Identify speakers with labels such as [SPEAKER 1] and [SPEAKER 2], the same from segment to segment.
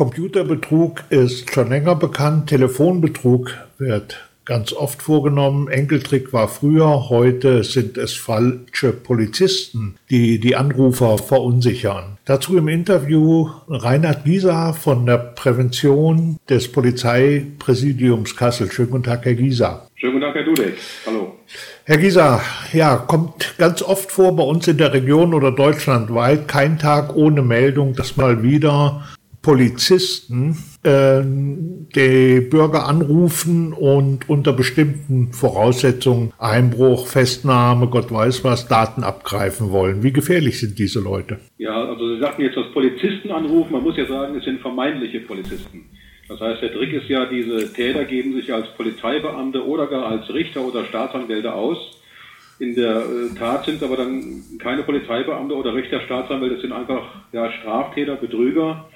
[SPEAKER 1] Computerbetrug ist schon länger bekannt, Telefonbetrug wird ganz oft vorgenommen. Enkeltrick war früher, heute sind es falsche Polizisten, die die Anrufer verunsichern. Dazu im Interview Reinhard Gieser von der Prävention des Polizeipräsidiums Kassel. Schönen guten Tag, Herr Gieser.
[SPEAKER 2] Schönen guten Tag, Herr Dudek. Hallo.
[SPEAKER 1] Herr Gieser, ja, kommt ganz oft vor bei uns in der Region oder deutschlandweit kein Tag ohne Meldung, dass mal wieder Polizisten äh, die Bürger anrufen und unter bestimmten Voraussetzungen Einbruch, Festnahme, Gott weiß was, Daten abgreifen wollen. Wie gefährlich sind diese Leute?
[SPEAKER 2] Ja, also Sie sagten jetzt, dass Polizisten anrufen. Man muss ja sagen, es sind vermeintliche Polizisten. Das heißt, der Trick ist ja, diese Täter geben sich als Polizeibeamte oder gar als Richter oder Staatsanwälte aus. In der äh, Tat sind aber dann keine Polizeibeamte oder Richter, Staatsanwälte, es sind einfach ja, Straftäter, Betrüger,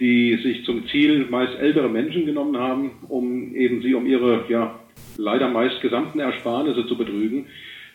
[SPEAKER 2] die sich zum Ziel meist ältere Menschen genommen haben, um eben sie um ihre ja leider meist gesamten Ersparnisse zu betrügen.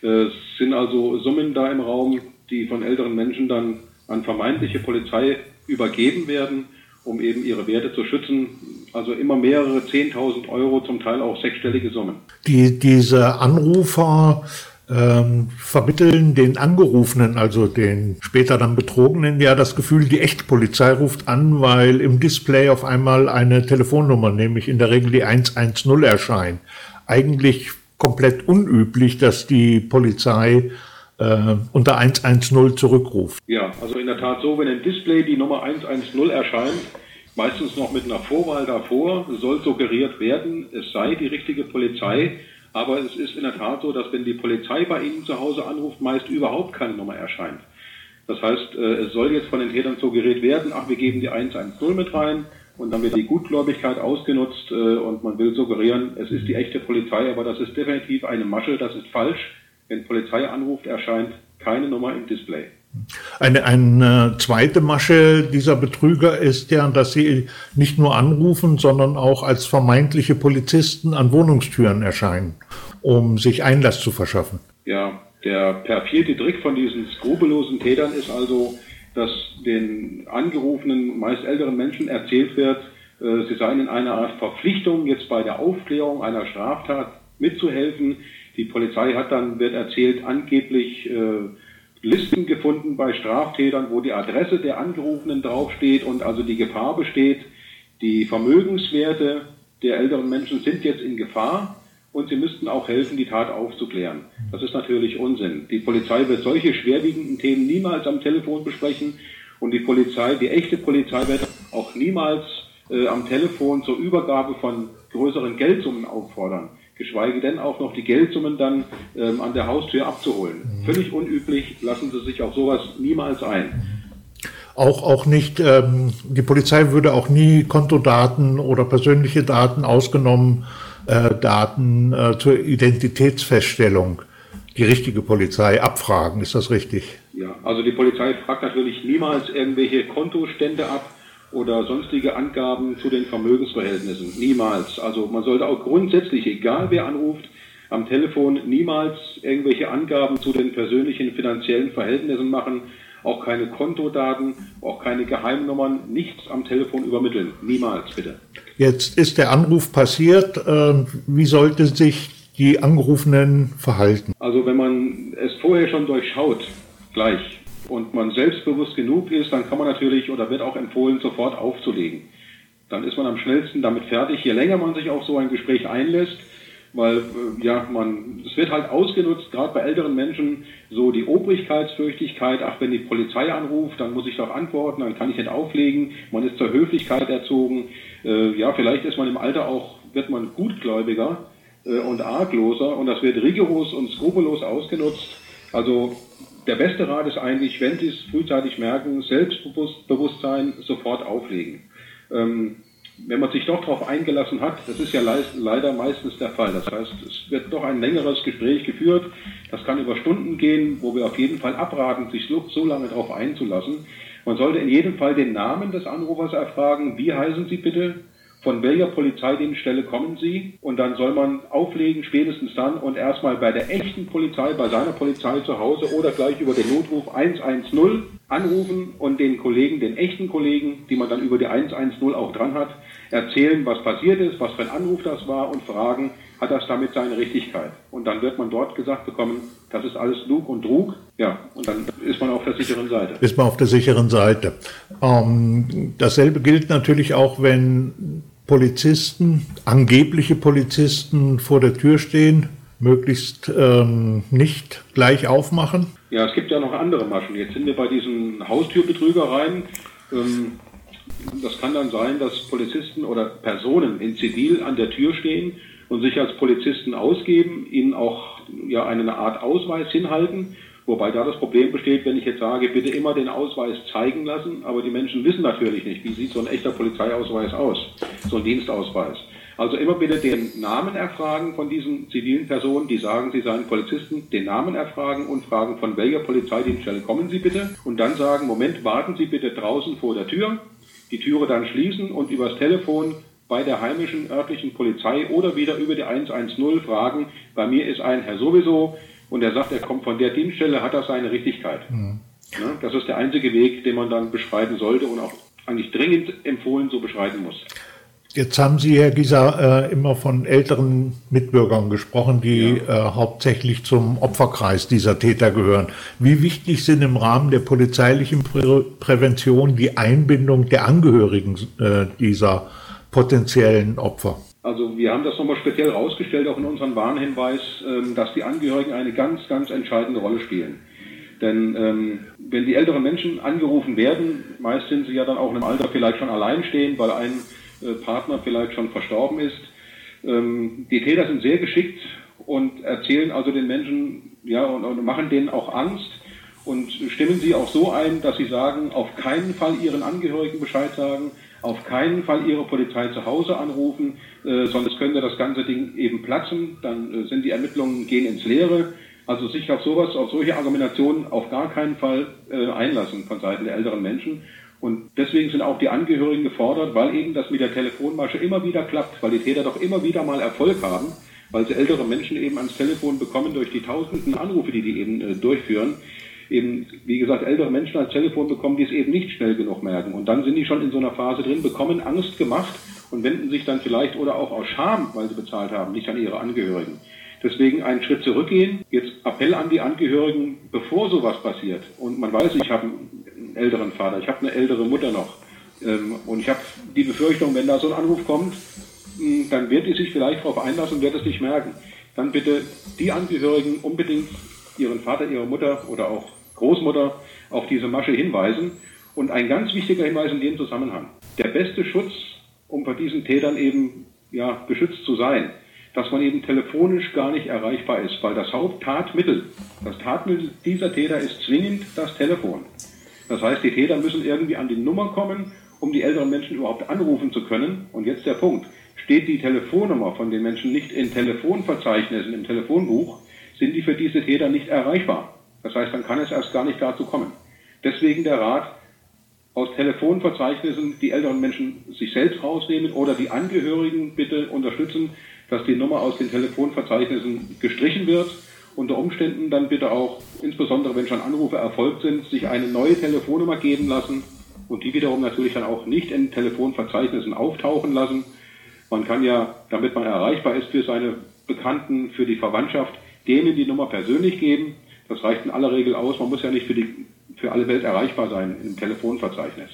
[SPEAKER 2] Es sind also Summen da im Raum, die von älteren Menschen dann an vermeintliche Polizei übergeben werden, um eben ihre Werte zu schützen. Also immer mehrere 10.000 Euro, zum Teil auch sechsstellige Summen.
[SPEAKER 1] Die, diese Anrufer ähm, vermitteln den Angerufenen, also den später dann Betrogenen, ja das Gefühl, die echte Polizei ruft an, weil im Display auf einmal eine Telefonnummer, nämlich in der Regel die 110 erscheint. Eigentlich komplett unüblich, dass die Polizei äh, unter 110 zurückruft.
[SPEAKER 2] Ja, also in der Tat so, wenn im Display die Nummer 110 erscheint, meistens noch mit einer Vorwahl davor, soll suggeriert werden, es sei die richtige Polizei. Aber es ist in der Tat so, dass wenn die Polizei bei Ihnen zu Hause anruft, meist überhaupt keine Nummer erscheint. Das heißt, äh, es soll jetzt von den Tätern suggeriert werden, ach, wir geben die 110 mit rein und dann wird die Gutgläubigkeit ausgenutzt äh, und man will suggerieren, es ist die echte Polizei, aber das ist definitiv eine Masche, das ist falsch. Wenn Polizei anruft, erscheint keine Nummer im Display.
[SPEAKER 1] Eine, eine zweite Masche dieser Betrüger ist ja, dass sie nicht nur anrufen, sondern auch als vermeintliche Polizisten an Wohnungstüren erscheinen, um sich Einlass zu verschaffen.
[SPEAKER 2] Ja, der perfide Trick von diesen skrupellosen Tätern ist also, dass den angerufenen, meist älteren Menschen erzählt wird, äh, sie seien in einer Art Verpflichtung, jetzt bei der Aufklärung einer Straftat mitzuhelfen. Die Polizei hat dann, wird erzählt, angeblich äh, Listen gefunden bei Straftätern, wo die Adresse der Angerufenen draufsteht und also die Gefahr besteht, die Vermögenswerte der älteren Menschen sind jetzt in Gefahr und sie müssten auch helfen, die Tat aufzuklären. Das ist natürlich Unsinn. Die Polizei wird solche schwerwiegenden Themen niemals am Telefon besprechen und die Polizei, die echte Polizei wird auch niemals äh, am Telefon zur Übergabe von größeren Geldsummen auffordern geschweige denn auch noch die Geldsummen dann ähm, an der Haustür abzuholen. Mhm. Völlig unüblich, lassen Sie sich auf sowas niemals ein.
[SPEAKER 1] Auch, auch nicht, ähm, die Polizei würde auch nie Kontodaten oder persönliche Daten ausgenommen, äh, Daten äh, zur Identitätsfeststellung, die richtige Polizei abfragen. Ist das richtig?
[SPEAKER 2] Ja, also die Polizei fragt natürlich niemals irgendwelche Kontostände ab oder sonstige Angaben zu den Vermögensverhältnissen. Niemals. Also man sollte auch grundsätzlich, egal wer anruft, am Telefon niemals irgendwelche Angaben zu den persönlichen finanziellen Verhältnissen machen, auch keine Kontodaten, auch keine Geheimnummern, nichts am Telefon übermitteln. Niemals, bitte.
[SPEAKER 1] Jetzt ist der Anruf passiert. Ähm, wie sollte sich die Angerufenen verhalten?
[SPEAKER 2] Also wenn man es vorher schon durchschaut, gleich, und man selbstbewusst genug ist, dann kann man natürlich oder wird auch empfohlen, sofort aufzulegen. Dann ist man am schnellsten damit fertig. Je länger man sich auf so ein Gespräch einlässt, weil äh, ja man es wird halt ausgenutzt, gerade bei älteren Menschen so die Obrigkeitsfürchtigkeit. Ach, wenn die Polizei anruft, dann muss ich doch antworten, dann kann ich nicht auflegen. Man ist zur Höflichkeit erzogen. Äh, ja, vielleicht ist man im Alter auch wird man gutgläubiger äh, und argloser und das wird rigoros und skrupellos ausgenutzt. Also der beste Rat ist eigentlich, wenn Sie es frühzeitig merken, Selbstbewusstsein sofort auflegen. Ähm, wenn man sich doch darauf eingelassen hat, das ist ja leider meistens der Fall. Das heißt, es wird doch ein längeres Gespräch geführt. Das kann über Stunden gehen, wo wir auf jeden Fall abraten, sich so, so lange darauf einzulassen. Man sollte in jedem Fall den Namen des Anrufers erfragen. Wie heißen Sie bitte? Von welcher Polizeidienststelle kommen Sie? Und dann soll man auflegen, spätestens dann und erstmal bei der echten Polizei, bei seiner Polizei zu Hause oder gleich über den Notruf 110 anrufen und den Kollegen, den echten Kollegen, die man dann über die 110 auch dran hat, erzählen, was passiert ist, was für ein Anruf das war und fragen, hat das damit seine Richtigkeit? Und dann wird man dort gesagt bekommen, das ist alles Lug und Trug. Ja, und dann ist man auf der sicheren Seite.
[SPEAKER 1] Ist man auf der sicheren Seite. Ähm, dasselbe gilt natürlich auch, wenn Polizisten, angebliche Polizisten vor der Tür stehen, möglichst ähm, nicht gleich aufmachen.
[SPEAKER 2] Ja, es gibt ja noch andere Maschen. Jetzt sind wir bei diesen Haustürbetrügereien. Ähm, das kann dann sein, dass Polizisten oder Personen in Zivil an der Tür stehen und sich als Polizisten ausgeben, ihnen auch ja eine Art Ausweis hinhalten. Wobei da das Problem besteht, wenn ich jetzt sage, bitte immer den Ausweis zeigen lassen, aber die Menschen wissen natürlich nicht, wie sieht so ein echter Polizeiausweis aus, so ein Dienstausweis. Also immer bitte den Namen erfragen von diesen zivilen Personen, die sagen, sie seien Polizisten, den Namen erfragen und fragen, von welcher Polizeidienststelle kommen Sie bitte? Und dann sagen, Moment, warten Sie bitte draußen vor der Tür, die Türe dann schließen und übers Telefon bei der heimischen örtlichen Polizei oder wieder über die 110 fragen, bei mir ist ein Herr sowieso und er sagt, er kommt von der Dienststelle, hat das seine Richtigkeit. Mhm. Ja, das ist der einzige Weg, den man dann beschreiten sollte und auch eigentlich dringend empfohlen so beschreiten muss.
[SPEAKER 1] Jetzt haben Sie, Herr Gieser, äh, immer von älteren Mitbürgern gesprochen, die ja. äh, hauptsächlich zum Opferkreis dieser Täter gehören. Wie wichtig sind im Rahmen der polizeilichen Prä Prävention die Einbindung der Angehörigen äh, dieser potenziellen Opfer?
[SPEAKER 2] Also wir haben das nochmal speziell rausgestellt, auch in unserem Warnhinweis, ähm, dass die Angehörigen eine ganz, ganz entscheidende Rolle spielen. Denn ähm, wenn die älteren Menschen angerufen werden, meist sind sie ja dann auch einem Alter vielleicht schon alleinstehend, weil ein äh, Partner vielleicht schon verstorben ist. Ähm, die Täter sind sehr geschickt und erzählen also den Menschen, ja, und, und machen denen auch Angst und stimmen sie auch so ein, dass sie sagen, auf keinen Fall ihren Angehörigen Bescheid sagen, auf keinen Fall ihre Polizei zu Hause anrufen, äh, sonst könnte das ganze Ding eben platzen, dann äh, sind die Ermittlungen gehen ins Leere. Also sich auf sowas, auf solche Argumentationen auf gar keinen Fall äh, einlassen von Seiten der älteren Menschen. Und deswegen sind auch die Angehörigen gefordert, weil eben das mit der Telefonmasche immer wieder klappt, weil die Täter doch immer wieder mal Erfolg haben, weil sie ältere Menschen eben ans Telefon bekommen durch die tausenden Anrufe, die die eben äh, durchführen. Eben, wie gesagt, ältere Menschen ans Telefon bekommen, die es eben nicht schnell genug merken. Und dann sind die schon in so einer Phase drin, bekommen Angst gemacht und wenden sich dann vielleicht oder auch aus Scham, weil sie bezahlt haben, nicht an ihre Angehörigen. Deswegen einen Schritt zurückgehen. Jetzt Appell an die Angehörigen, bevor sowas passiert. Und man weiß, ich habe älteren Vater, ich habe eine ältere Mutter noch. Ähm, und ich habe die Befürchtung, wenn da so ein Anruf kommt, hm, dann wird die sich vielleicht darauf einlassen und wird es nicht merken. Dann bitte die Angehörigen unbedingt ihren Vater, ihre Mutter oder auch Großmutter auf diese Masche hinweisen. Und ein ganz wichtiger Hinweis in dem Zusammenhang. Der beste Schutz, um vor diesen Tätern eben ja, geschützt zu sein, dass man eben telefonisch gar nicht erreichbar ist, weil das Haupttatmittel, das Tatmittel dieser Täter ist zwingend das Telefon. Das heißt, die Täter müssen irgendwie an die Nummer kommen, um die älteren Menschen überhaupt anrufen zu können. Und jetzt der Punkt. Steht die Telefonnummer von den Menschen nicht in Telefonverzeichnissen, im Telefonbuch, sind die für diese Täter nicht erreichbar. Das heißt, dann kann es erst gar nicht dazu kommen. Deswegen der Rat, aus Telefonverzeichnissen die älteren Menschen sich selbst rausnehmen oder die Angehörigen bitte unterstützen, dass die Nummer aus den Telefonverzeichnissen gestrichen wird unter Umständen dann bitte auch, insbesondere wenn schon Anrufe erfolgt sind, sich eine neue Telefonnummer geben lassen und die wiederum natürlich dann auch nicht in Telefonverzeichnissen auftauchen lassen. Man kann ja, damit man erreichbar ist für seine Bekannten, für die Verwandtschaft, denen die Nummer persönlich geben. Das reicht in aller Regel aus. Man muss ja nicht für, die, für alle Welt erreichbar sein im Telefonverzeichnis.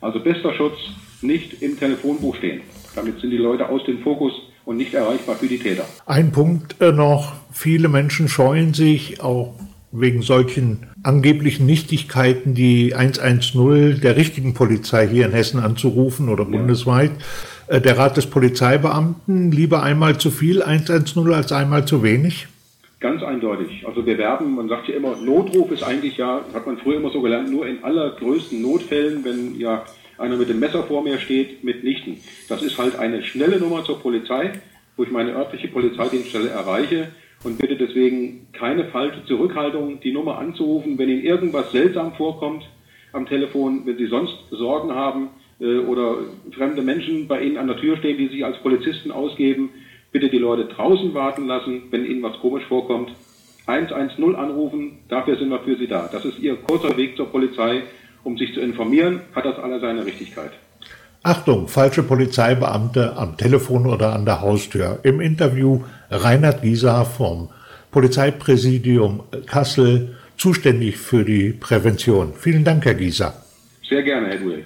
[SPEAKER 2] Also bester Schutz, nicht im Telefonbuch stehen. Damit sind die Leute aus dem Fokus und nicht erreichbar für die Täter.
[SPEAKER 1] Ein Punkt äh, noch, viele Menschen scheuen sich auch wegen solchen angeblichen Nichtigkeiten die 110 der richtigen Polizei hier in Hessen anzurufen oder ja. bundesweit. Äh, der Rat des Polizeibeamten, lieber einmal zu viel 110 als einmal zu wenig?
[SPEAKER 2] Ganz eindeutig. Also wir werben, man sagt ja immer, Notruf ist eigentlich ja, hat man früher immer so gelernt, nur in allergrößten Notfällen, wenn ja einer mit dem Messer vor mir steht, mitnichten. Das ist halt eine schnelle Nummer zur Polizei, wo ich meine örtliche Polizeidienststelle erreiche und bitte deswegen keine falsche Zurückhaltung, die Nummer anzurufen, wenn Ihnen irgendwas seltsam vorkommt am Telefon, wenn Sie sonst Sorgen haben äh, oder fremde Menschen bei Ihnen an der Tür stehen, die sich als Polizisten ausgeben, bitte die Leute draußen warten lassen, wenn Ihnen was komisch vorkommt. 110 anrufen, dafür sind wir für Sie da. Das ist Ihr kurzer Weg zur Polizei, um sich zu informieren, hat das alle seine Richtigkeit.
[SPEAKER 1] Achtung, falsche Polizeibeamte am Telefon oder an der Haustür. Im Interview Reinhard Gieser vom Polizeipräsidium Kassel, zuständig für die Prävention. Vielen Dank, Herr Gieser.
[SPEAKER 2] Sehr gerne, Herr Dudek.